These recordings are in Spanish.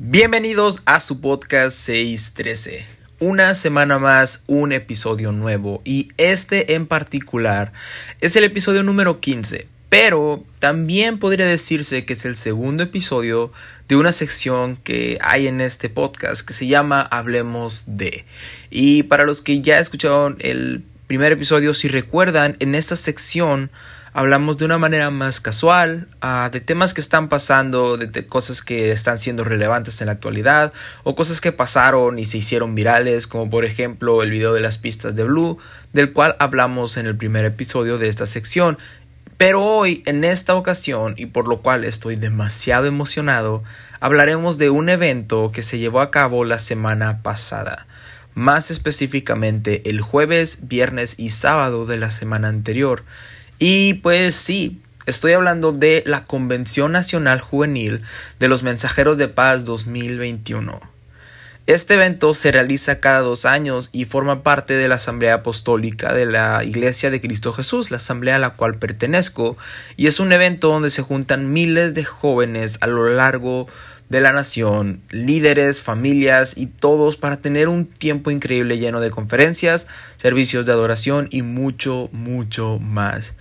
Bienvenidos a su podcast 613. Una semana más, un episodio nuevo y este en particular es el episodio número 15, pero también podría decirse que es el segundo episodio de una sección que hay en este podcast que se llama Hablemos de. Y para los que ya escucharon el primer episodio, si recuerdan, en esta sección hablamos de una manera más casual, uh, de temas que están pasando, de, de, cosas que están siendo relevantes en la actualidad, o cosas que pasaron y se hicieron virales, como por ejemplo el video de las pistas de Blue, del cual hablamos en el primer episodio de esta sección. Pero hoy, en esta ocasión, y por lo cual estoy demasiado emocionado, hablaremos de un evento que se llevó a cabo la semana pasada más específicamente el jueves, viernes y sábado de la semana anterior. Y pues sí, estoy hablando de la Convención Nacional Juvenil de los Mensajeros de Paz 2021. Este evento se realiza cada dos años y forma parte de la Asamblea Apostólica de la Iglesia de Cristo Jesús, la asamblea a la cual pertenezco, y es un evento donde se juntan miles de jóvenes a lo largo de la nación, líderes, familias y todos para tener un tiempo increíble lleno de conferencias, servicios de adoración y mucho, mucho más.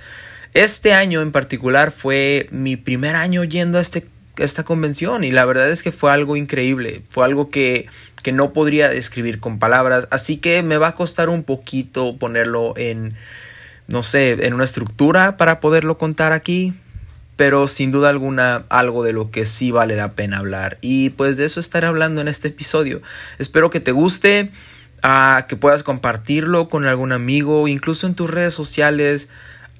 Este año en particular fue mi primer año yendo a este, esta convención y la verdad es que fue algo increíble, fue algo que, que no podría describir con palabras, así que me va a costar un poquito ponerlo en, no sé, en una estructura para poderlo contar aquí, pero sin duda alguna algo de lo que sí vale la pena hablar. Y pues de eso estaré hablando en este episodio. Espero que te guste, uh, que puedas compartirlo con algún amigo, incluso en tus redes sociales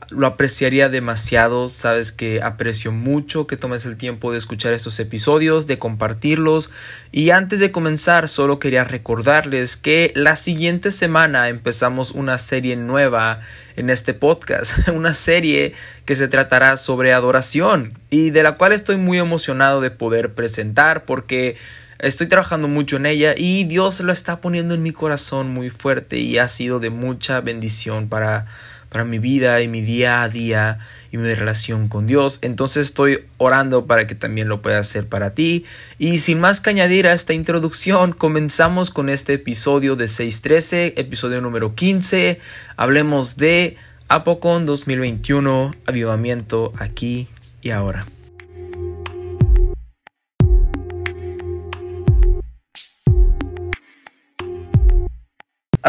lo apreciaría demasiado. Sabes que aprecio mucho que tomes el tiempo de escuchar estos episodios, de compartirlos. Y antes de comenzar, solo quería recordarles que la siguiente semana empezamos una serie nueva en este podcast. Una serie que se tratará sobre adoración y de la cual estoy muy emocionado de poder presentar porque estoy trabajando mucho en ella y Dios lo está poniendo en mi corazón muy fuerte y ha sido de mucha bendición para para mi vida y mi día a día y mi relación con Dios. Entonces estoy orando para que también lo pueda hacer para ti. Y sin más que añadir a esta introducción, comenzamos con este episodio de 613, episodio número 15. Hablemos de Apocon 2021, avivamiento aquí y ahora.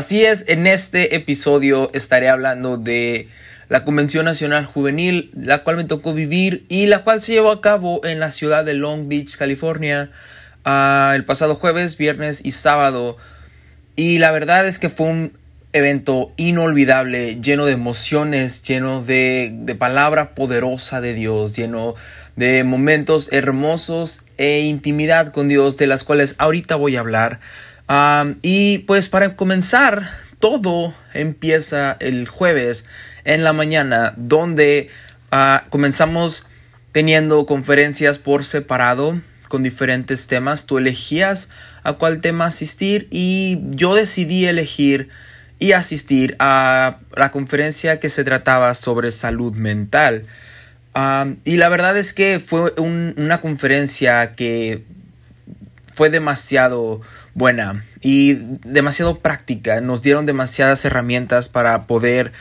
Así es, en este episodio estaré hablando de la Convención Nacional Juvenil, la cual me tocó vivir y la cual se llevó a cabo en la ciudad de Long Beach, California, uh, el pasado jueves, viernes y sábado. Y la verdad es que fue un evento inolvidable, lleno de emociones, lleno de, de palabra poderosa de Dios, lleno de momentos hermosos e intimidad con Dios, de las cuales ahorita voy a hablar. Y pues para comenzar, todo empieza el jueves en la mañana, donde uh, comenzamos teniendo conferencias por separado con diferentes temas. Tú elegías a cuál tema asistir y yo decidí elegir y asistir a la conferencia que se trataba sobre salud mental. Y la verdad es que fue un, una conferencia que fue demasiado buena y demasiado práctica. Nos dieron demasiadas herramientas para poder,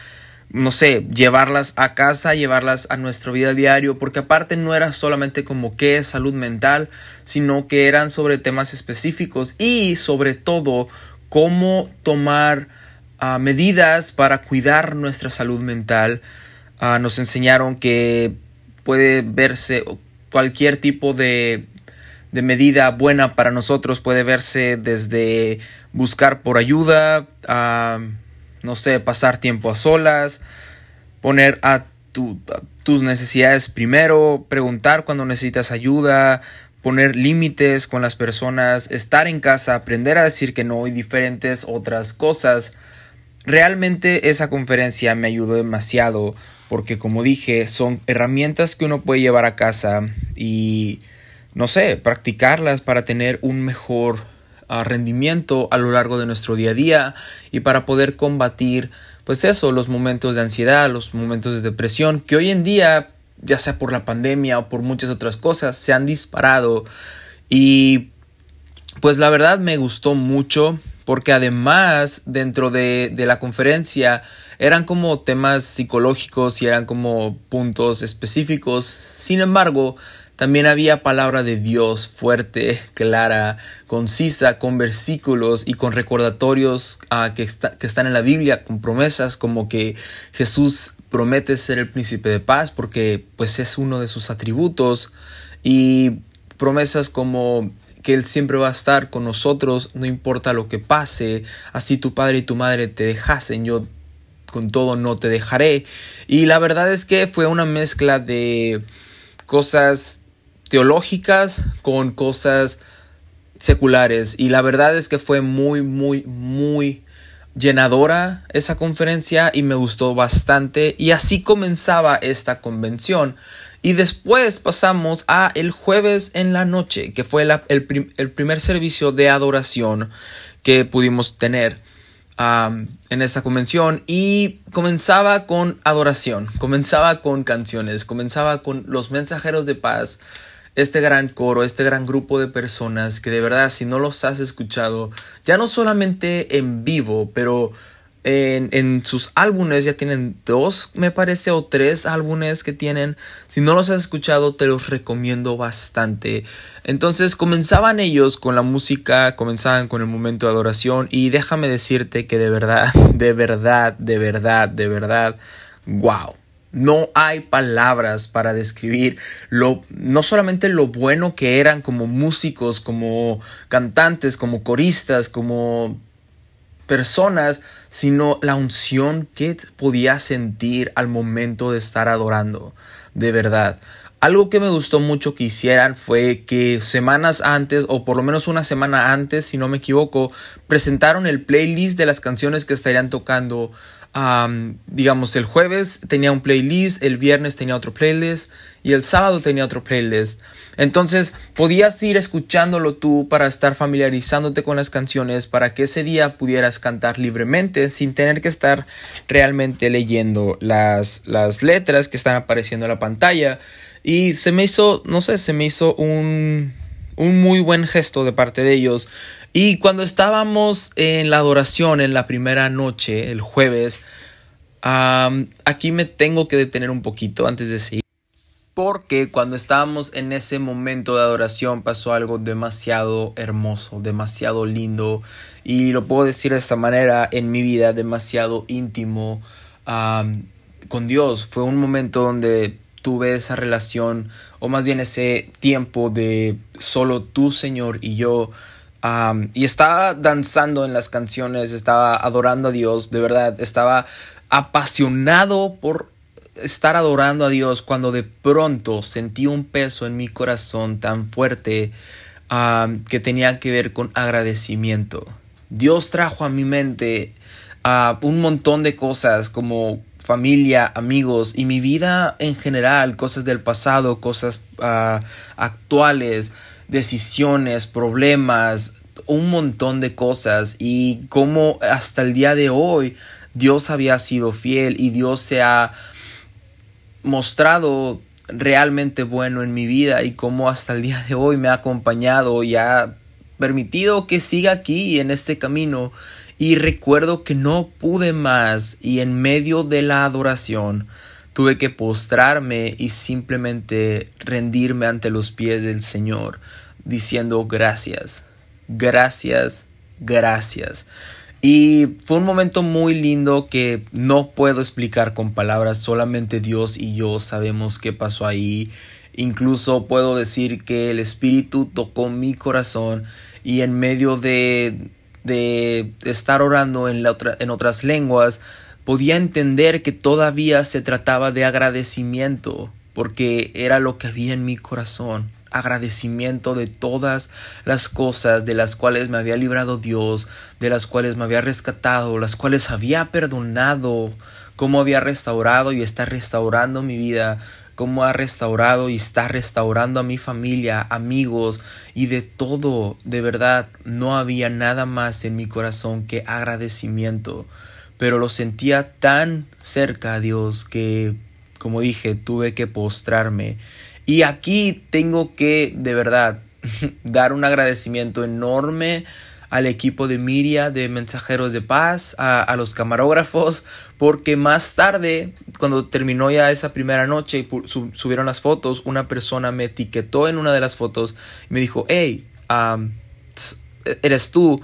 no sé, llevarlas a casa, llevarlas a nuestra vida diario, porque aparte no era solamente como qué es salud mental, sino que eran sobre temas específicos y sobre todo cómo tomar uh, medidas para cuidar nuestra salud mental. Uh, nos enseñaron que puede verse cualquier tipo de de medida buena para nosotros puede verse desde buscar por ayuda, a, no sé, pasar tiempo a solas, poner a, tus necesidades primero, preguntar cuando necesitas ayuda, poner límites con las personas, estar en casa, aprender a decir que no y diferentes otras cosas. Realmente esa conferencia me ayudó demasiado porque como dije son herramientas que uno puede llevar a casa y no sé, practicarlas para tener un mejor uh, rendimiento a lo largo de nuestro día a día y para poder combatir, pues eso, los momentos de ansiedad, los momentos de depresión, que hoy en día, ya sea por la pandemia o por muchas otras cosas, se han disparado y pues la verdad me gustó mucho porque además dentro de, de, la conferencia eran como temas psicológicos y eran como puntos específicos. Sin embargo, también había palabra de Dios fuerte, clara, concisa, con versículos y con recordatorios uh, que, que están en la Biblia, con promesas como que Jesús promete ser el príncipe de paz porque pues es uno de sus atributos y promesas como que Él siempre va a estar con nosotros, no importa lo que pase, así tu padre y tu madre te dejasen, yo con todo no te dejaré. Y la verdad es que fue una mezcla de cosas teológicas con cosas seculares. Y la verdad es que fue muy, muy, muy llenadora esa conferencia y me gustó bastante. Y así comenzaba esta convención. Y después pasamos a el jueves en la noche, que fue el, el, primer servicio de adoración que pudimos tener en esa convención. Y comenzaba con adoración, comenzaba con canciones, comenzaba con los mensajeros de paz. Este gran coro, este gran grupo de personas que de verdad si no los has escuchado, ya no solamente en vivo, pero en, sus álbumes ya tienen dos, me parece, o tres álbumes que tienen. Si no los has escuchado, te los recomiendo bastante. Entonces comenzaban ellos con la música, comenzaban con el momento de adoración y déjame decirte que de verdad, de verdad, de verdad, de verdad, wow. No hay palabras para describir lo, no solamente lo bueno que eran como músicos, como cantantes, como coristas, como personas, sino la unción que podía sentir al momento de estar adorando. De verdad. Algo que me gustó mucho que hicieran fue que semanas antes, o por lo menos una semana antes, si no me equivoco, presentaron el playlist de las canciones que estarían tocando digamos, el jueves tenía un playlist, el viernes tenía otro playlist y el sábado tenía otro playlist. Entonces podías ir escuchándolo tú para estar familiarizándote con las canciones, para que ese día pudieras cantar libremente sin tener que estar realmente leyendo las, las letras que están apareciendo en la pantalla. Y se me hizo, no sé, se me hizo un, un muy buen gesto de parte de ellos y cuando estábamos en la adoración en la primera noche, el jueves, aquí me tengo que detener un poquito antes de seguir. Porque cuando estábamos en ese momento de adoración pasó algo demasiado hermoso, demasiado lindo. Y lo puedo decir de esta manera, en mi vida, demasiado íntimo con Dios. Fue un momento donde tuve esa relación, o más bien ese tiempo de solo tú, Señor, y yo y estaba danzando en las canciones, estaba adorando a Dios, de verdad, estaba apasionado por estar adorando a Dios cuando de pronto sentí un peso en mi corazón tan fuerte que tenía que ver con agradecimiento. Dios trajo a mi mente un montón de cosas como familia, amigos y mi vida en general, cosas del pasado, cosas ah, actuales decisiones, problemas, un montón de cosas. Y cómo hasta el día de hoy Dios había sido fiel y Dios se ha mostrado realmente bueno en mi vida y cómo hasta el día de hoy me ha acompañado y ha permitido que siga aquí en este camino y recuerdo que no pude más y en medio de la adoración Tuve que postrarme y simplemente rendirme ante los pies del Señor, diciendo gracias, gracias, gracias. Y fue un momento muy lindo que no puedo explicar con palabras, solamente Dios y yo sabemos qué pasó ahí. Incluso puedo decir que el Espíritu tocó mi corazón y en medio de, de estar orando en, la otra, en otras lenguas, podía entender que todavía se trataba de agradecimiento, porque era lo que había en mi corazón, agradecimiento de todas las cosas de las cuales me había librado Dios, de las cuales me había rescatado, las cuales había perdonado, cómo había restaurado y está restaurando mi vida, cómo ha restaurado y está restaurando a mi familia, amigos y de todo, de verdad, no había nada más en mi corazón que agradecimiento pero lo sentía tan cerca a Dios que, como dije, tuve que postrarme. Y aquí tengo que, de verdad, dar un agradecimiento enorme al equipo de Miria de Mensajeros de Paz, a, los camarógrafos, porque más tarde, cuando terminó ya esa primera noche y subieron las fotos, una persona me etiquetó en una de las fotos y me dijo, hey, eres tú.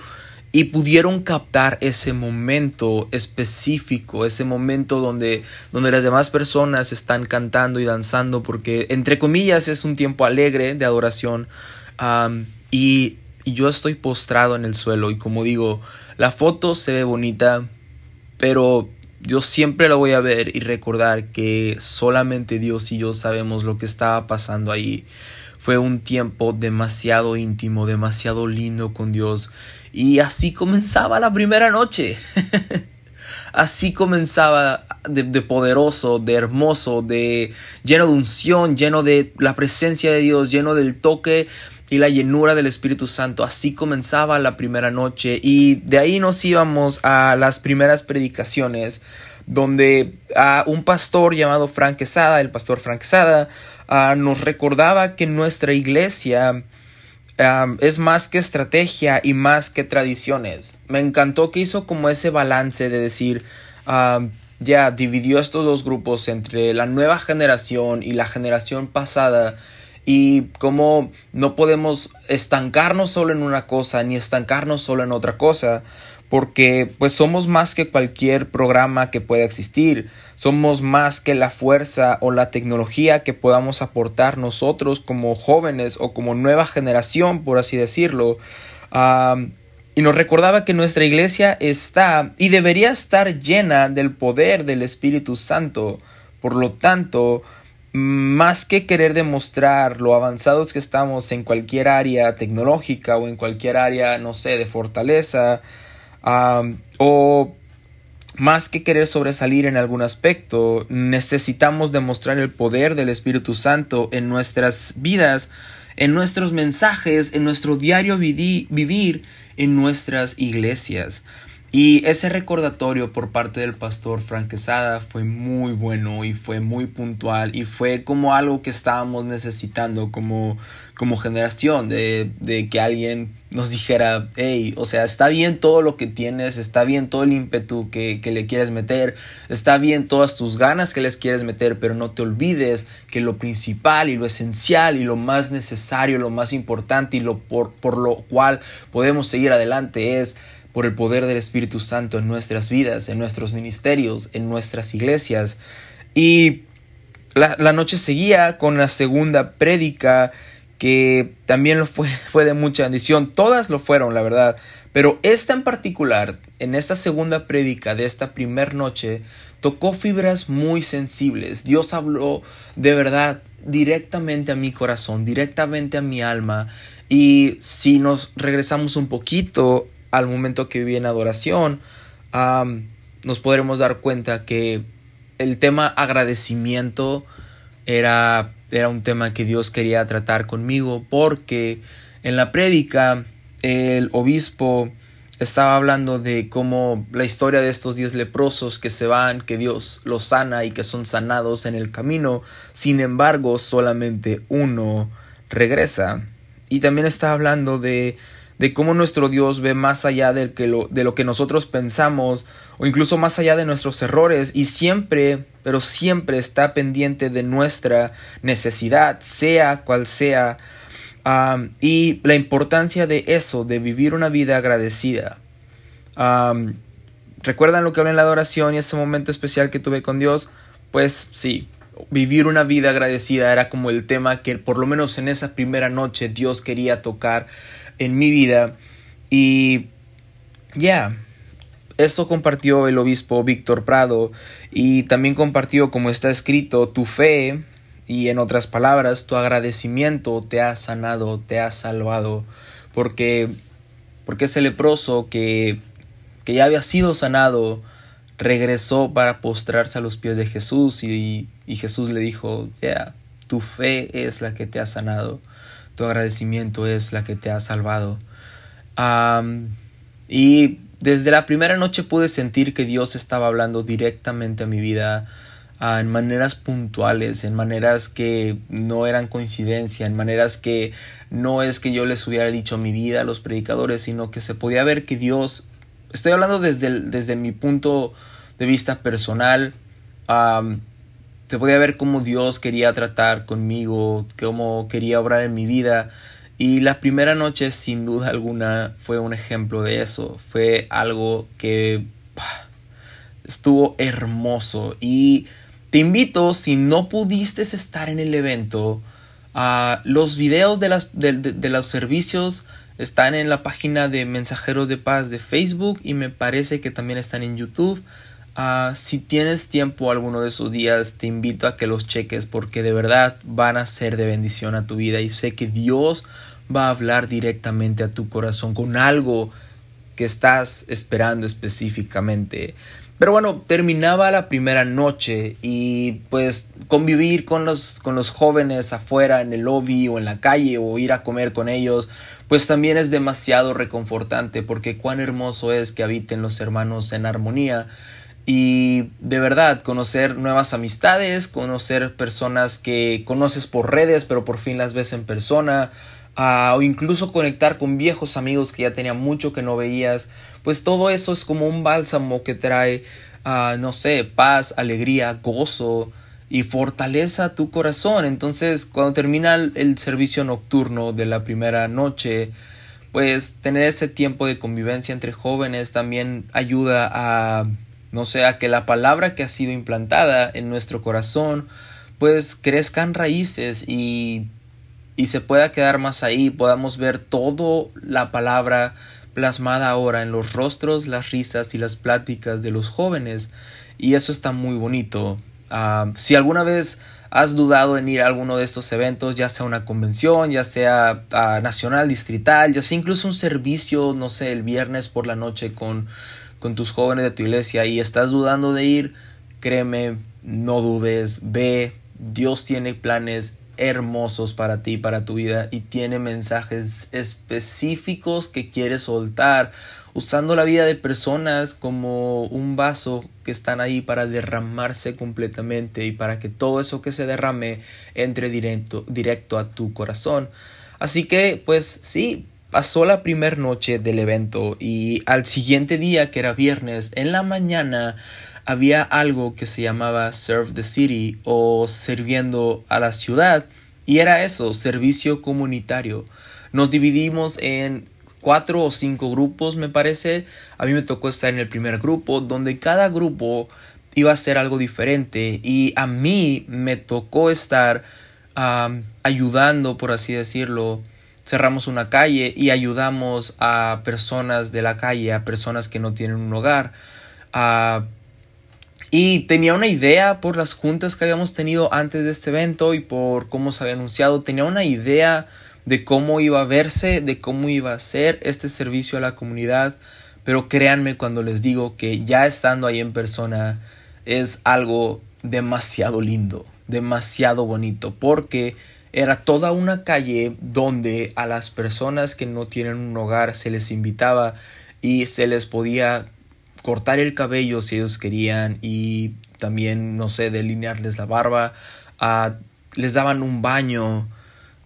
Y pudieron captar ese momento específico, ese momento donde, donde las demás personas están cantando y danzando, porque entre comillas es un tiempo alegre de adoración. y yo estoy postrado en el suelo y como digo, la foto se ve bonita, pero yo siempre la voy a ver y recordar que solamente Dios y yo sabemos lo que estaba pasando ahí. Fue un tiempo demasiado íntimo, demasiado lindo con Dios. Y así comenzaba la primera noche. así comenzaba de, poderoso, de hermoso, de lleno de unción, lleno de la presencia de Dios, lleno del toque y la llenura del Espíritu Santo. Así comenzaba la primera noche y de ahí nos íbamos a las primeras predicaciones donde a un pastor llamado Frank Quesada, el pastor Frank Quesada, nos recordaba que nuestra iglesia es más que estrategia y más que tradiciones. Me encantó que hizo como ese balance de decir, ya dividió estos dos grupos entre la nueva generación y la generación pasada y cómo no podemos estancarnos solo en una cosa ni estancarnos solo en otra cosa porque pues somos más que cualquier programa que pueda existir, somos más que la fuerza o la tecnología que podamos aportar nosotros como jóvenes o como nueva generación, por así decirlo. y nos recordaba que nuestra iglesia está y debería estar llena del poder del Espíritu Santo. Por lo tanto, más que querer demostrar lo avanzados que estamos en cualquier área tecnológica o en cualquier área, no sé, de fortaleza, o más que querer sobresalir en algún aspecto, necesitamos demostrar el poder del Espíritu Santo en nuestras vidas, en nuestros mensajes, en nuestro diario vivir, en nuestras iglesias. Y ese recordatorio por parte del pastor Frank Quesada fue muy bueno y fue muy puntual y fue como algo que estábamos necesitando como, como generación, de, de que alguien nos dijera, hey, o sea, está bien todo lo que tienes, está bien todo el ímpetu que, que, le quieres meter, está bien todas tus ganas que les quieres meter, pero no te olvides que lo principal y lo esencial y lo más necesario, lo más importante y lo por, por lo cual podemos seguir adelante es por el poder del Espíritu Santo en nuestras vidas, en nuestros ministerios, en nuestras iglesias. Y la, noche seguía con la segunda prédica que también fue, fue de mucha bendición. Todas lo fueron, la verdad. Pero esta en particular, en esta segunda prédica de esta primera noche, tocó fibras muy sensibles. Dios habló de verdad directamente a mi corazón, directamente a mi alma. Y si nos regresamos un poquito al momento que viví en adoración, nos podremos dar cuenta que el tema agradecimiento era, era un tema que Dios quería tratar conmigo porque en la prédica el obispo estaba hablando de cómo la historia de estos diez leprosos que se van, que Dios los sana y que son sanados en el camino, sin embargo solamente uno regresa. Y también estaba hablando de de cómo nuestro Dios ve más allá de, lo, de lo que nosotros pensamos o incluso más allá de nuestros errores y siempre, pero siempre está pendiente de nuestra necesidad, sea cual sea, y la importancia de eso, de vivir una vida agradecida. ¿Recuerdan lo que hablé en la adoración y ese momento especial que tuve con Dios? Pues sí, vivir una vida agradecida era como el tema que por lo menos en esa primera noche Dios quería tocar en mi vida. Y ya, eso compartió el obispo Víctor Prado y también compartió, como está escrito, tu fe y en otras palabras, tu agradecimiento te ha sanado, te ha salvado, porque, porque ese leproso que, que ya había sido sanado regresó para postrarse a los pies de Jesús y, y Jesús le dijo, ya, tu fe es la que te ha sanado tu agradecimiento es la que te ha salvado. y desde la primera noche pude sentir que Dios estaba hablando directamente a mi vida. en maneras puntuales, en maneras que no eran coincidencia, en maneras que no es que yo les hubiera dicho mi vida a los predicadores, sino que se podía ver que Dios, estoy hablando desde, desde mi punto de vista personal, se podía ver cómo Dios quería tratar conmigo, cómo quería obrar en mi vida. Y la primera noche, sin duda alguna, fue un ejemplo de eso. Fue algo que estuvo hermoso. Y te invito, si no pudiste estar en el evento, a los videos de, las, de, los servicios están en la página de Mensajeros de Paz de Facebook y me parece que también están en YouTube. Ah, si tienes tiempo alguno de esos días, te invito a que los cheques porque de verdad van a ser de bendición a tu vida y sé que Dios va a hablar directamente a tu corazón con algo que estás esperando específicamente. Pero bueno, terminaba la primera noche y pues convivir con los, con los jóvenes afuera en el lobby o en la calle o ir a comer con ellos, pues también es demasiado reconfortante porque cuán hermoso es que habiten los hermanos en armonía y de verdad conocer nuevas amistades, conocer personas que conoces por redes pero por fin las ves en persona, o incluso conectar con viejos amigos que ya tenía mucho que no veías, pues todo eso es como un bálsamo que trae, no sé, paz, alegría, gozo y fortaleza a tu corazón. Entonces, cuando termina el servicio nocturno de la primera noche, pues tener ese tiempo de convivencia entre jóvenes también ayuda a, no sé, a que la palabra que ha sido implantada en nuestro corazón, pues crezcan raíces y y se pueda quedar más ahí, podamos ver toda la palabra plasmada ahora en los rostros, las risas y las pláticas de los jóvenes. Y eso está muy bonito. Ah, si alguna vez has dudado en ir a alguno de estos eventos, ya sea una convención, ya sea ah, nacional, distrital, ya sea incluso un servicio, no sé, el viernes por la noche con, con tus jóvenes de tu iglesia y estás dudando de ir, créeme, no dudes, ve, Dios tiene planes hermosos para ti, para tu vida y tiene mensajes específicos que quiere soltar usando la vida de personas como un vaso que están ahí para derramarse completamente y para que todo eso que se derrame entre directo, directo a tu corazón. Así que pues sí, pasó la primera noche del evento y al siguiente día que era viernes en la mañana había algo que se llamaba Serve the City o sirviendo a la ciudad. Y era eso, servicio comunitario. Nos dividimos en cuatro o cinco grupos, me parece. A mí me tocó estar en el primer grupo, donde cada grupo iba a hacer algo diferente. Y a mí me tocó estar ayudando, por así decirlo. Cerramos una calle y ayudamos a personas de la calle, a personas que no tienen un hogar, y tenía una idea por las juntas que habíamos tenido antes de este evento y por cómo se había anunciado. Tenía una idea de cómo iba a verse, de cómo iba a ser este servicio a la comunidad. Pero créanme cuando les digo que ya estando ahí en persona es algo demasiado lindo, demasiado bonito, porque era toda una calle donde a las personas que no tienen un hogar se les invitaba y se les podía cortar el cabello si ellos querían y también, no sé, delinearles la barba. Ah, les daban un baño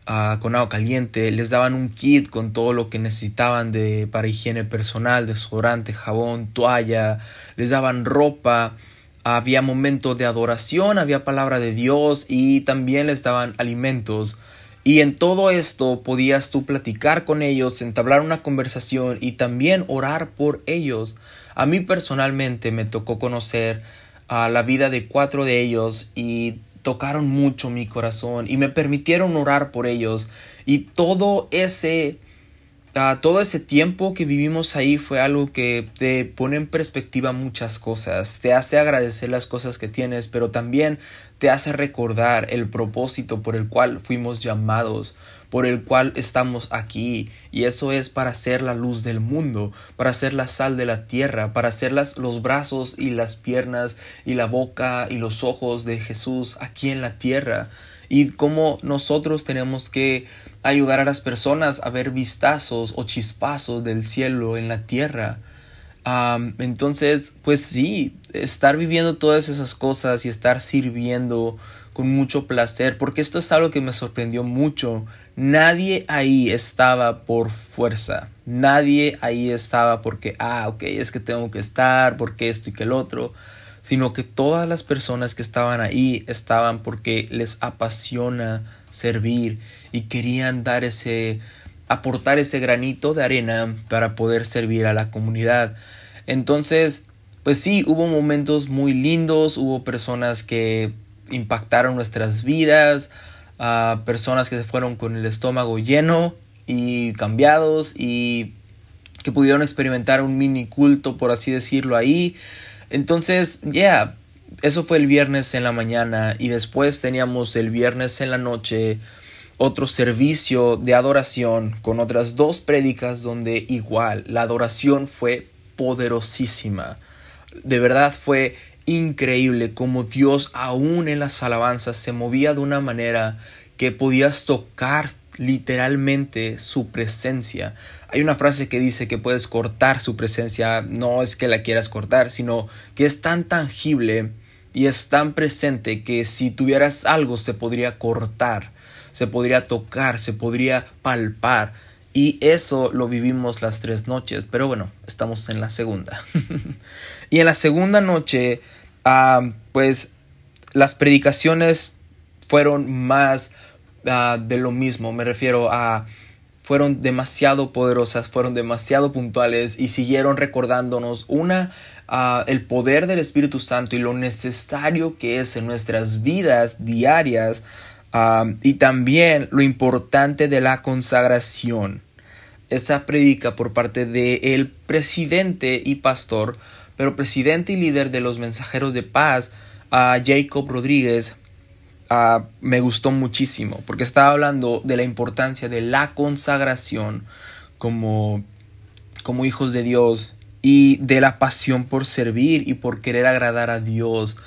ah, con agua caliente, les daban un kit con todo lo que necesitaban de, para higiene personal, desodorante, jabón, toalla, les daban ropa. Había momentos de adoración, había palabra de Dios y también les daban alimentos. Y en todo esto podías tú platicar con ellos, entablar una conversación y también orar por ellos. A mí personalmente me tocó conocer a la vida de cuatro de ellos y tocaron mucho mi corazón y me permitieron orar por ellos y todo ese todo ese tiempo que vivimos ahí fue algo que te pone en perspectiva muchas cosas, te hace agradecer las cosas que tienes, pero también te hace recordar el propósito por el cual fuimos llamados, por el cual estamos aquí, y eso es para ser la luz del mundo, para ser la sal de la tierra, para ser las, los brazos y las piernas y la boca y los ojos de Jesús aquí en la tierra. Y cómo nosotros tenemos que ayudar a las personas a ver vistazos o chispazos del cielo en la tierra. entonces, pues sí, estar viviendo todas esas cosas y estar sirviendo con mucho placer, porque esto es algo que me sorprendió mucho. Nadie ahí estaba por fuerza, nadie ahí estaba porque, ah, ok, es que tengo que estar, porque esto y que el otro, sino que todas las personas que estaban ahí estaban porque les apasiona servir y querían dar ese, aportar ese granito de arena para poder servir a la comunidad. Entonces, pues sí, hubo momentos muy lindos, hubo personas que impactaron nuestras vidas, a personas que se fueron con el estómago lleno y cambiados y que pudieron experimentar un mini culto, por así decirlo, ahí. Entonces, ya, yeah, eso fue el viernes en la mañana y después teníamos el viernes en la noche otro servicio de adoración con otras dos prédicas donde igual la adoración fue poderosísima. De verdad fue increíble como Dios aún en las alabanzas se movía de una manera que podías tocar literalmente su presencia. Hay una frase que dice que puedes cortar su presencia, no es que la quieras cortar, sino que es tan tangible y es tan presente que si tuvieras algo se podría cortar, se podría tocar, se podría palpar. Y eso lo vivimos las tres noches, pero bueno, estamos en la segunda. y en la segunda noche, ah, pues las predicaciones fueron más de lo mismo, me refiero a fueron demasiado poderosas, fueron demasiado puntuales y siguieron recordándonos una el poder del Espíritu Santo y lo necesario que es en nuestras vidas diarias y también lo importante de la consagración. Esa predica por parte del el presidente y pastor, pero presidente y líder de los mensajeros de paz, Jacob Rodríguez, me gustó muchísimo, porque estaba hablando de la importancia de la consagración como, como hijos de Dios y de la pasión por servir y por querer agradar a Dios.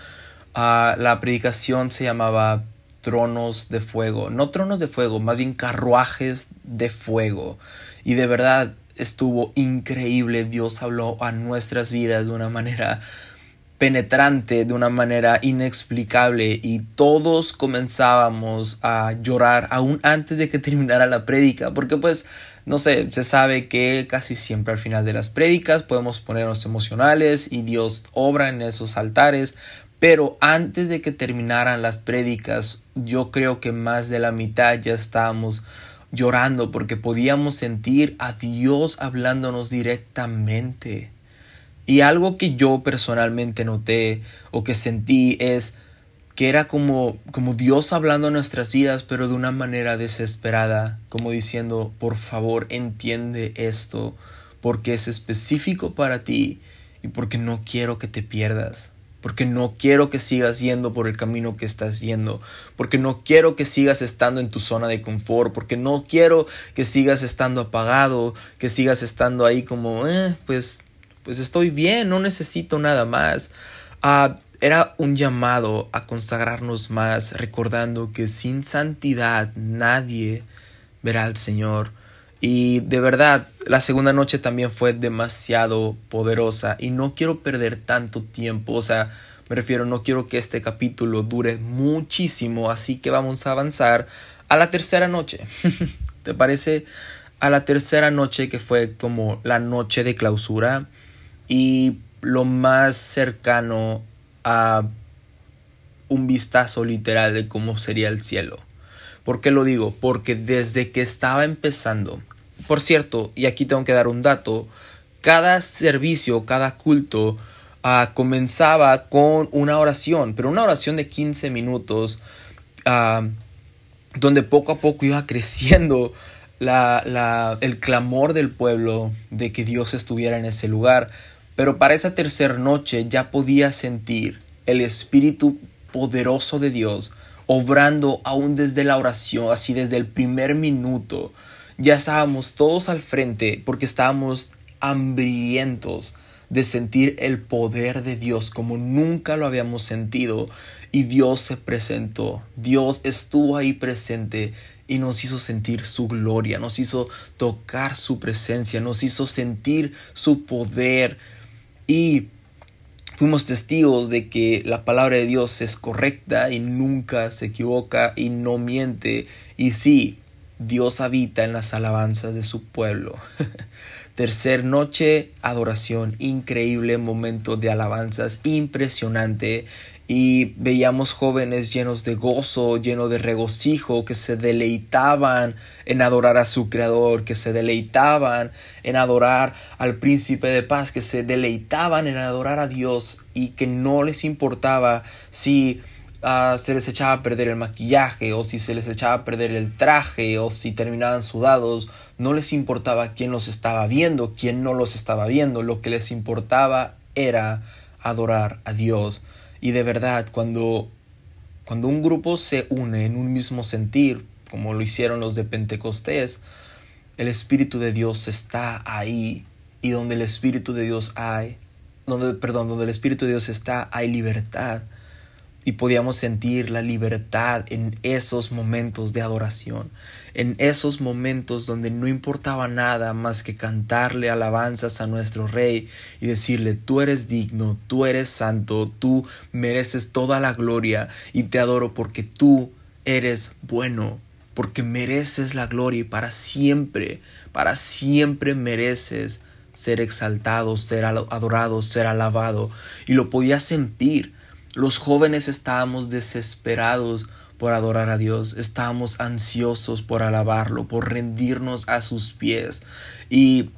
la predicación se llamaba tronos de fuego, no tronos de fuego, más bien carruajes de fuego. Y de verdad estuvo increíble, Dios habló a nuestras vidas de una manera penetrante, de una manera inexplicable y todos comenzábamos a llorar aún antes de que terminara la prédica, porque pues no sé, se sabe que casi siempre al final de las prédicas podemos ponernos emocionales y Dios obra en esos altares, pero antes de que terminaran las prédicas, yo creo que más de la mitad ya estábamos llorando porque podíamos sentir a Dios hablándonos directamente. Y algo que yo personalmente noté o que sentí es que era como, como Dios hablando en nuestras vidas, pero de una manera desesperada, como diciendo, por favor, entiende esto, porque es específico para ti y porque no quiero que te pierdas porque no quiero que sigas yendo por el camino que estás yendo, porque no quiero que sigas estando en tu zona de confort, porque no quiero que sigas estando apagado, que sigas estando ahí como, eh, pues, pues estoy bien, no necesito nada más. Ah, era un llamado a consagrarnos más, recordando que sin santidad nadie verá al Señor. Y de verdad, la segunda noche también fue demasiado poderosa y no quiero perder tanto tiempo, o sea, me refiero, no quiero que este capítulo dure muchísimo, así que vamos a avanzar a la tercera noche. ¿Te parece? A la tercera noche que fue como la noche de clausura y lo más cercano a un vistazo literal de cómo sería el cielo. ¿Por qué lo digo? Porque desde que estaba empezando, por cierto, y aquí tengo que dar un dato, cada servicio, cada culto ah, comenzaba con una oración, pero una oración de 15 minutos, ah, donde poco a poco iba creciendo el clamor del pueblo de que Dios estuviera en ese lugar. Pero para esa tercera noche ya podía sentir el Espíritu poderoso de Dios obrando aún desde la oración, así desde el primer minuto. Ya estábamos todos al frente porque estábamos hambrientos de sentir el poder de Dios como nunca lo habíamos sentido. Y Dios se presentó, Dios estuvo ahí presente y nos hizo sentir su gloria, nos hizo tocar su presencia, nos hizo sentir su poder y fuimos testigos de que la palabra de Dios es correcta y nunca se equivoca y no miente. Y sí, Dios habita en las alabanzas de su pueblo. Tercer noche, adoración, increíble momento de alabanzas, impresionante. Y veíamos jóvenes llenos de gozo, llenos de regocijo, que se deleitaban en adorar a su Creador, que se deleitaban en adorar al Príncipe de Paz, que se deleitaban en adorar a Dios y que no les importaba si Ah, se les echaba a perder el maquillaje o si se les echaba a perder el traje o si terminaban sudados, no les importaba quién los estaba viendo, quién no los estaba viendo, lo que les importaba era adorar a Dios. Y de verdad, cuando, cuando un grupo se une en un mismo sentir, como lo hicieron los de Pentecostés, el Espíritu de Dios está ahí y donde el Espíritu de Dios hay, donde, perdón, donde el Espíritu de Dios está, hay libertad y podíamos sentir la libertad en esos momentos de adoración, en esos momentos donde no importaba nada más que cantarle alabanzas a nuestro Rey y decirle, tú eres digno, tú eres santo, tú mereces toda la gloria y te adoro porque tú eres bueno, porque mereces la gloria y para siempre, para siempre mereces ser exaltado, ser adorado, ser alabado y lo podía sentir los jóvenes estábamos desesperados por adorar a Dios, estábamos ansiosos por alabarlo, por rendirnos a sus pies. Y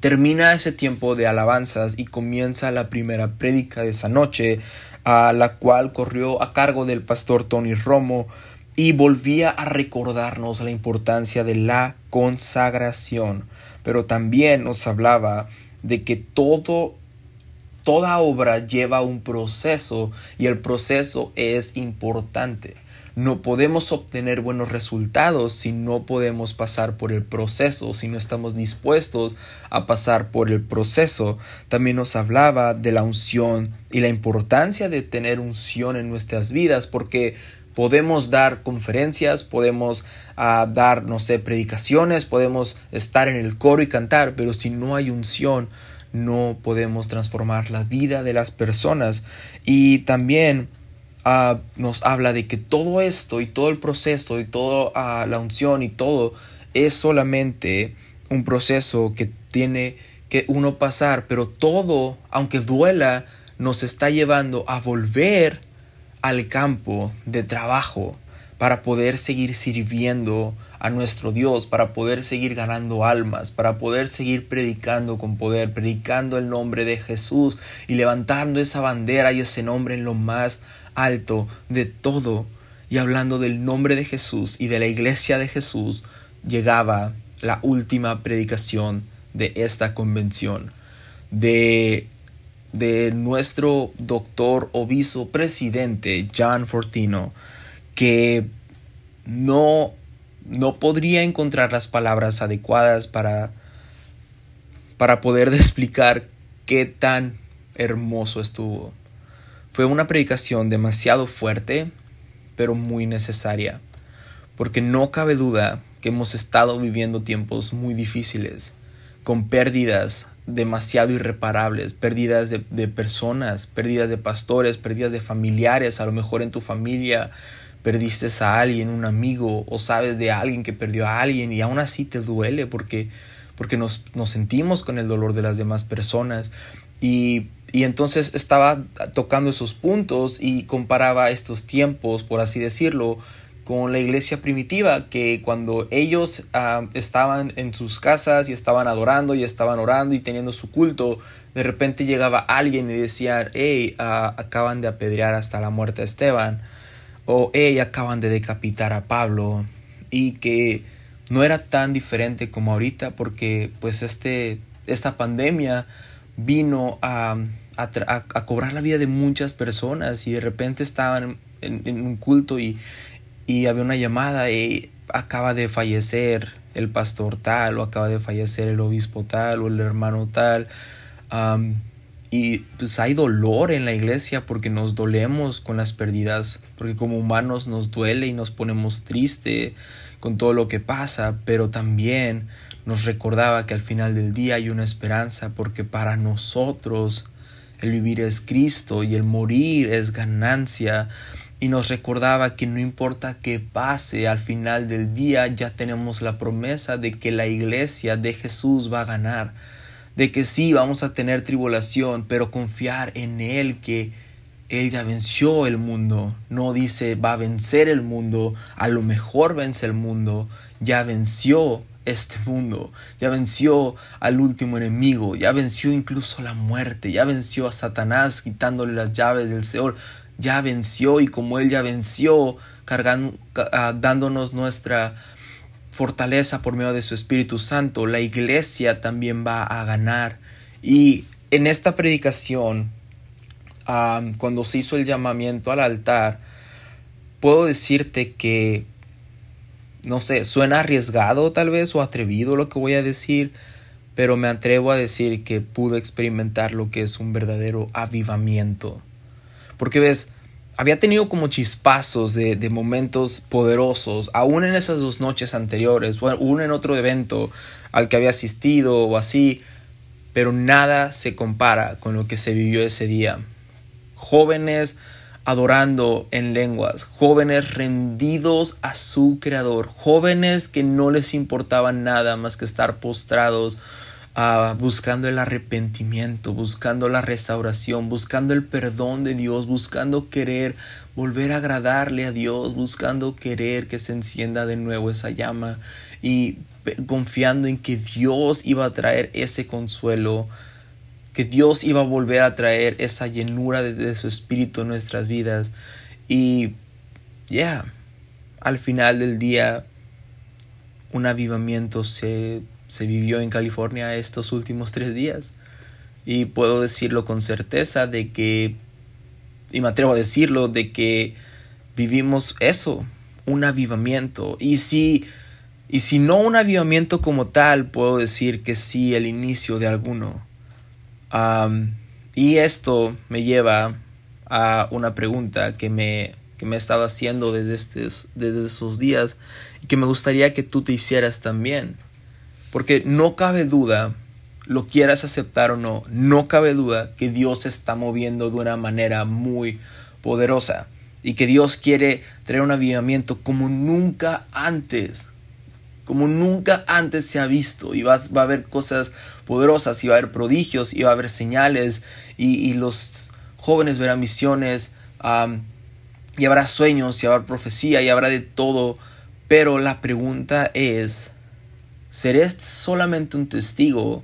termina ese tiempo de alabanzas y comienza la primera prédica de esa noche, a la cual corrió a cargo del pastor Tony Romo y volvía a recordarnos la importancia de la consagración, pero también nos hablaba de que todo Toda obra lleva un proceso y el proceso es importante. No podemos obtener buenos resultados si no podemos pasar por el proceso, si no estamos dispuestos a pasar por el proceso. También nos hablaba de la unción y la importancia de tener unción en nuestras vidas porque podemos dar conferencias, podemos ah, dar, no sé, predicaciones, podemos estar en el coro y cantar, pero si no hay unción, no podemos transformar la vida de las personas. Y también ah, nos habla de que todo esto y todo el proceso y toda ah, la unción y todo es solamente un proceso que tiene que uno pasar, pero todo, aunque duela, nos está llevando a volver al campo de trabajo para poder seguir sirviendo a nuestro Dios, para poder seguir ganando almas, para poder seguir predicando con poder, predicando el nombre de Jesús y levantando esa bandera y ese nombre en lo más alto de todo. Y hablando del nombre de Jesús y de la iglesia de Jesús, llegaba la última predicación de esta convención, de, de nuestro doctor obispo presidente John Fortino, que no no podría encontrar las palabras adecuadas para, para poder explicar qué tan hermoso estuvo. Fue una predicación demasiado fuerte, pero muy necesaria, porque no cabe duda que hemos estado viviendo tiempos muy difíciles, con pérdidas demasiado irreparables, pérdidas de, de personas, pérdidas de pastores, pérdidas de familiares, a lo mejor en tu familia, perdiste a alguien, un amigo, o sabes de alguien que perdió a alguien y aún así te duele porque, porque nos, nos sentimos con el dolor de las demás personas. Y, y, entonces estaba tocando esos puntos y comparaba estos tiempos, por así decirlo, con la iglesia primitiva, que cuando ellos ah, estaban en sus casas y estaban adorando y estaban orando y teniendo su culto, de repente llegaba alguien y decían, hey, ah, acaban de apedrear hasta la muerte a Esteban o hey, acaban de decapitar a Pablo y que no era tan diferente como ahorita porque pues este, esta pandemia vino a, a, cobrar la vida de muchas personas y de repente estaban en, un culto y, y, había una llamada y acaba de fallecer el pastor tal o acaba de fallecer el obispo tal o el hermano tal. Y pues hay dolor en la iglesia porque nos dolemos con las pérdidas, porque como humanos nos duele y nos ponemos triste con todo lo que pasa, pero también nos recordaba que al final del día hay una esperanza porque para nosotros el vivir es Cristo y el morir es ganancia. Y nos recordaba que no importa qué pase, al final del día ya tenemos la promesa de que la iglesia de Jesús va a ganar. De que sí, vamos a tener tribulación, pero confiar en Él que Él ya venció el mundo. No dice va a vencer el mundo, a lo mejor vence el mundo, ya venció este mundo, ya venció al último enemigo, ya venció incluso la muerte, ya venció a Satanás quitándole las llaves del Seol, ya venció y como Él ya venció, cargando, ah, dándonos nuestra fortaleza por medio de su Espíritu Santo, la iglesia también va a ganar. Y en esta predicación, cuando se hizo el llamamiento al altar, puedo decirte que no sé, suena arriesgado tal vez o atrevido lo que voy a decir, pero me atrevo a decir que pude experimentar lo que es un verdadero avivamiento. Porque ves, había tenido como chispazos de, de momentos poderosos, aún en esas dos noches anteriores, o aún en otro evento al que había asistido o así, pero nada se compara con lo que se vivió ese día. Jóvenes adorando en lenguas, jóvenes rendidos a su creador, jóvenes que no les importaba nada más que estar postrados buscando el arrepentimiento, buscando la restauración, buscando el perdón de Dios, buscando querer volver a agradarle a Dios, buscando querer que se encienda de nuevo esa llama y confiando en que Dios iba a traer ese consuelo que Dios iba a volver a traer esa llenura de, su espíritu en nuestras vidas. Y ya, al final del día, un avivamiento se, se vivió en California estos últimos tres días. Y puedo decirlo con certeza de que, y me atrevo a decirlo, de que vivimos eso, un avivamiento. Y si, y si no un avivamiento como tal, puedo decir que sí el inicio de alguno y esto me lleva a una pregunta que me, que me he estado haciendo desde, estos, desde esos días y que me gustaría que tú te hicieras también. Porque no cabe duda, lo quieras aceptar o no, no cabe duda que Dios se está moviendo de una manera muy poderosa y que Dios quiere traer un avivamiento como nunca antes como nunca antes se ha visto. Y va, a haber cosas poderosas, y va a haber prodigios, y va a haber señales, y, los jóvenes verán visiones, y habrá sueños, y habrá profecía, y habrá de todo. Pero la pregunta es, ¿seré solamente un testigo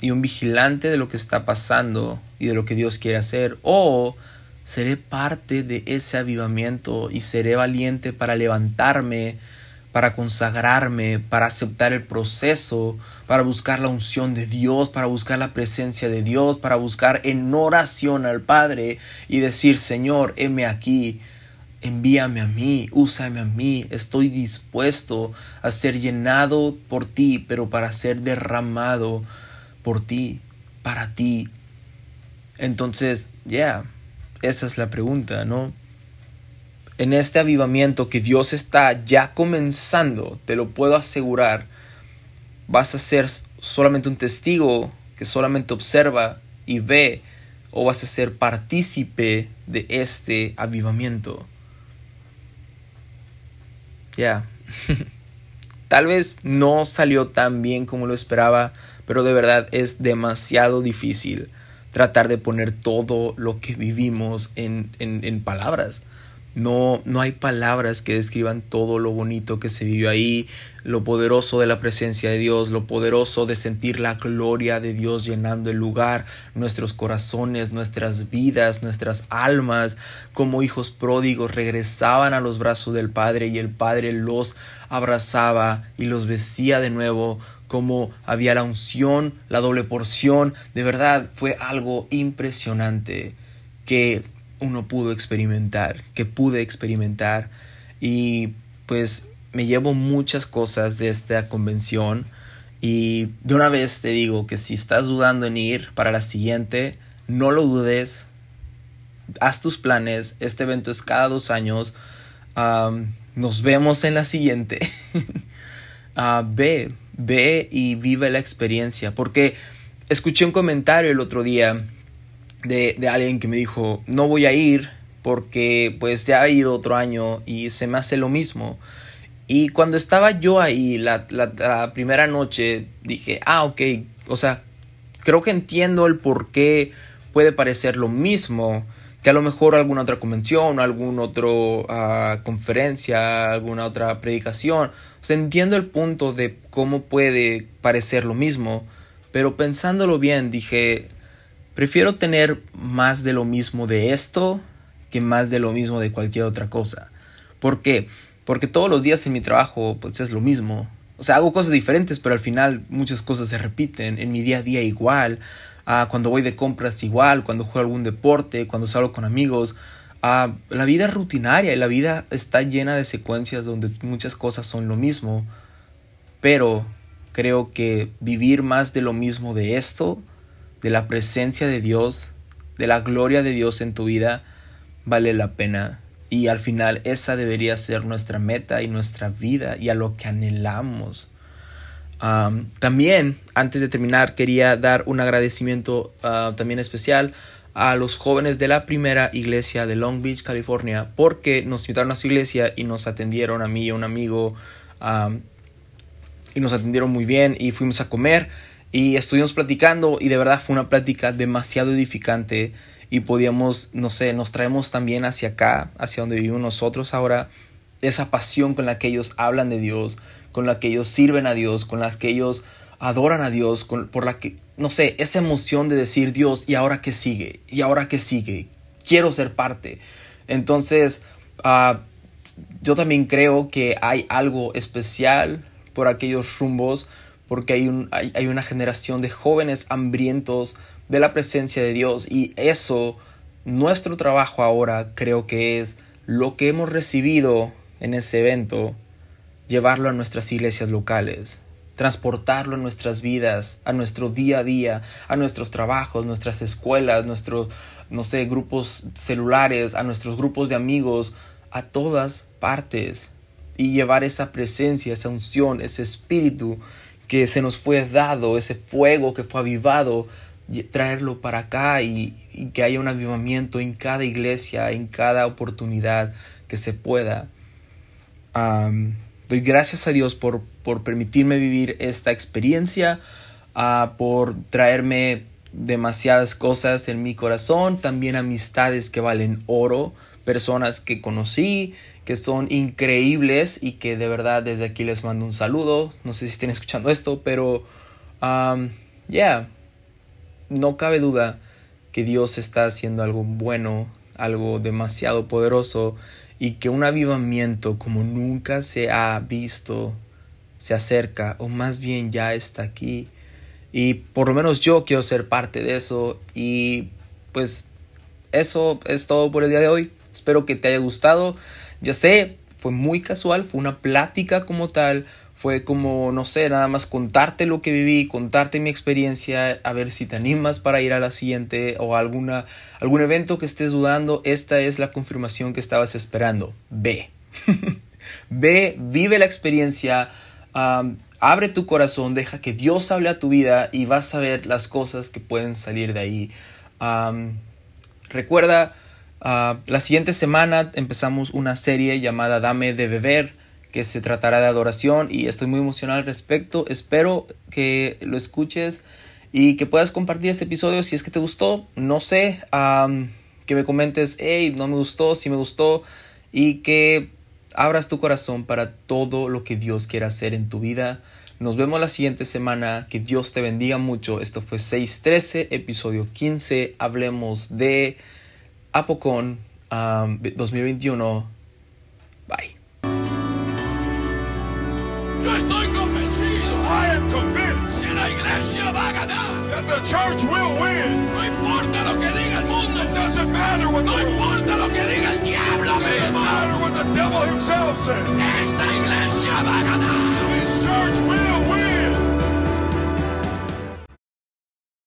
y un vigilante de lo que está pasando y de lo que Dios quiere hacer? ¿O seré parte de ese avivamiento y seré valiente para levantarme? para consagrarme, para aceptar el proceso, para buscar la unción de Dios, para buscar la presencia de Dios, para buscar en oración al Padre y decir, Señor, heme aquí, envíame a mí, úsame a mí, estoy dispuesto a ser llenado por ti, pero para ser derramado por ti, para ti. Entonces, ya, esa es la pregunta, ¿no? en este avivamiento que Dios está ya comenzando, te lo puedo asegurar, vas a ser solamente un testigo que solamente observa y ve o vas a ser partícipe de este avivamiento. Ya. Tal vez no salió tan bien como lo esperaba, pero de verdad es demasiado difícil tratar de poner todo lo que vivimos en, en, en palabras. No, no hay palabras que describan todo lo bonito que se vivió ahí, lo poderoso de la presencia de Dios, lo poderoso de sentir la gloria de Dios llenando el lugar, nuestros corazones, nuestras vidas, nuestras almas, como hijos pródigos regresaban a los brazos del Padre y el Padre los abrazaba y los vestía de nuevo como había la unción, la doble porción, de verdad fue algo impresionante que uno pudo experimentar, que pude experimentar. Y pues me llevo muchas cosas de esta convención. Y de una vez te digo que si estás dudando en ir para la siguiente, no lo dudes, haz tus planes, este evento es cada dos años, nos vemos en la siguiente, ah, ve, ve y vive la experiencia. Porque escuché un comentario el otro día de, de alguien que me dijo, no voy a ir porque pues ya ha ido otro año y se me hace lo mismo. Y cuando estaba yo ahí la, la, primera noche dije, ah, ok, o sea, creo que entiendo el por qué puede parecer lo mismo que a lo mejor alguna otra convención, alguna otra ah, conferencia, alguna otra predicación. O sea, entiendo el punto de cómo puede parecer lo mismo, pero pensándolo bien dije, prefiero tener más de lo mismo de esto que más de lo mismo de cualquier otra cosa. ¿Por qué? Porque todos los días en mi trabajo pues es lo mismo. O sea, hago cosas diferentes, pero al final muchas cosas se repiten. En mi día a día igual. Ah, cuando voy de compras igual. Cuando juego algún deporte. Cuando salgo con amigos. Ah, la vida es rutinaria y la vida está llena de secuencias donde muchas cosas son lo mismo. Pero creo que vivir más de lo mismo de esto, de la presencia de Dios, de la gloria de Dios en tu vida, vale la pena y al final esa debería ser nuestra meta y nuestra vida y a lo que anhelamos. también, antes de terminar, quería dar un agradecimiento ah, también especial a los jóvenes de la primera iglesia de Long Beach, California, porque nos invitaron a su iglesia y nos atendieron a mí y a un amigo y nos atendieron muy bien y fuimos a comer y estuvimos platicando y de verdad fue una plática demasiado edificante y podíamos, no sé, nos traemos también hacia acá, hacia donde vivimos nosotros ahora, esa pasión con la que ellos hablan de Dios, con la que ellos sirven a Dios, con la que ellos adoran a Dios, con, por la que, no sé, esa emoción de decir Dios, ¿y ahora qué sigue? ¿Y ahora qué sigue? Quiero ser parte. Entonces, ah, yo también creo que hay algo especial por aquellos rumbos, porque hay, un, hay, hay una generación de jóvenes hambrientos de la presencia de Dios. Y eso, nuestro trabajo ahora creo que es lo que hemos recibido en ese evento, llevarlo a nuestras iglesias locales, transportarlo a nuestras vidas, a nuestro día a día, a nuestros trabajos, nuestras escuelas, nuestros, no sé, grupos celulares, a nuestros grupos de amigos, a todas partes. Y llevar esa presencia, esa unción, ese espíritu que se nos fue dado, ese fuego que fue avivado traerlo para acá y, que haya un avivamiento en cada iglesia, en cada oportunidad que se pueda. doy gracias a Dios por, por permitirme vivir esta experiencia, uh, por traerme demasiadas cosas en mi corazón, también amistades que valen oro, personas que conocí, que son increíbles y que de verdad desde aquí les mando un saludo. No sé si estén escuchando esto, pero um, yeah, no cabe duda que Dios está haciendo algo bueno, algo demasiado poderoso y que un avivamiento como nunca se ha visto se acerca o más bien ya está aquí. Y por lo menos yo quiero ser parte de eso y pues eso es todo por el día de hoy. Espero que te haya gustado ya sé fue muy casual fue una plática como tal fue como, no sé, nada más contarte lo que viví, contarte mi experiencia, a ver si te animas para ir a la siguiente o alguna, algún evento que estés dudando. Esta es la confirmación que estabas esperando. Ve. Ve, vive la experiencia, abre tu corazón, deja que Dios hable a tu vida y vas a ver las cosas que pueden salir de ahí. recuerda, ah, la siguiente semana empezamos una serie llamada Dame de Beber que se tratará de adoración y estoy muy emocionado al respecto. Espero que lo escuches y que puedas compartir este episodio si es que te gustó. No sé, que me comentes, hey, no me gustó, si me gustó y que abras tu corazón para todo lo que Dios quiera hacer en tu vida. Nos vemos la siguiente semana. Que Dios te bendiga mucho. Esto fue 613, episodio 15. Hablemos de Apocon 2021. Bye. The church will win. No importa lo que diga el mundo. It doesn't matter what no importa lo que diga el diablo mismo. It doesn't matter what the devil himself said. Esta iglesia va a ganar. This church will win.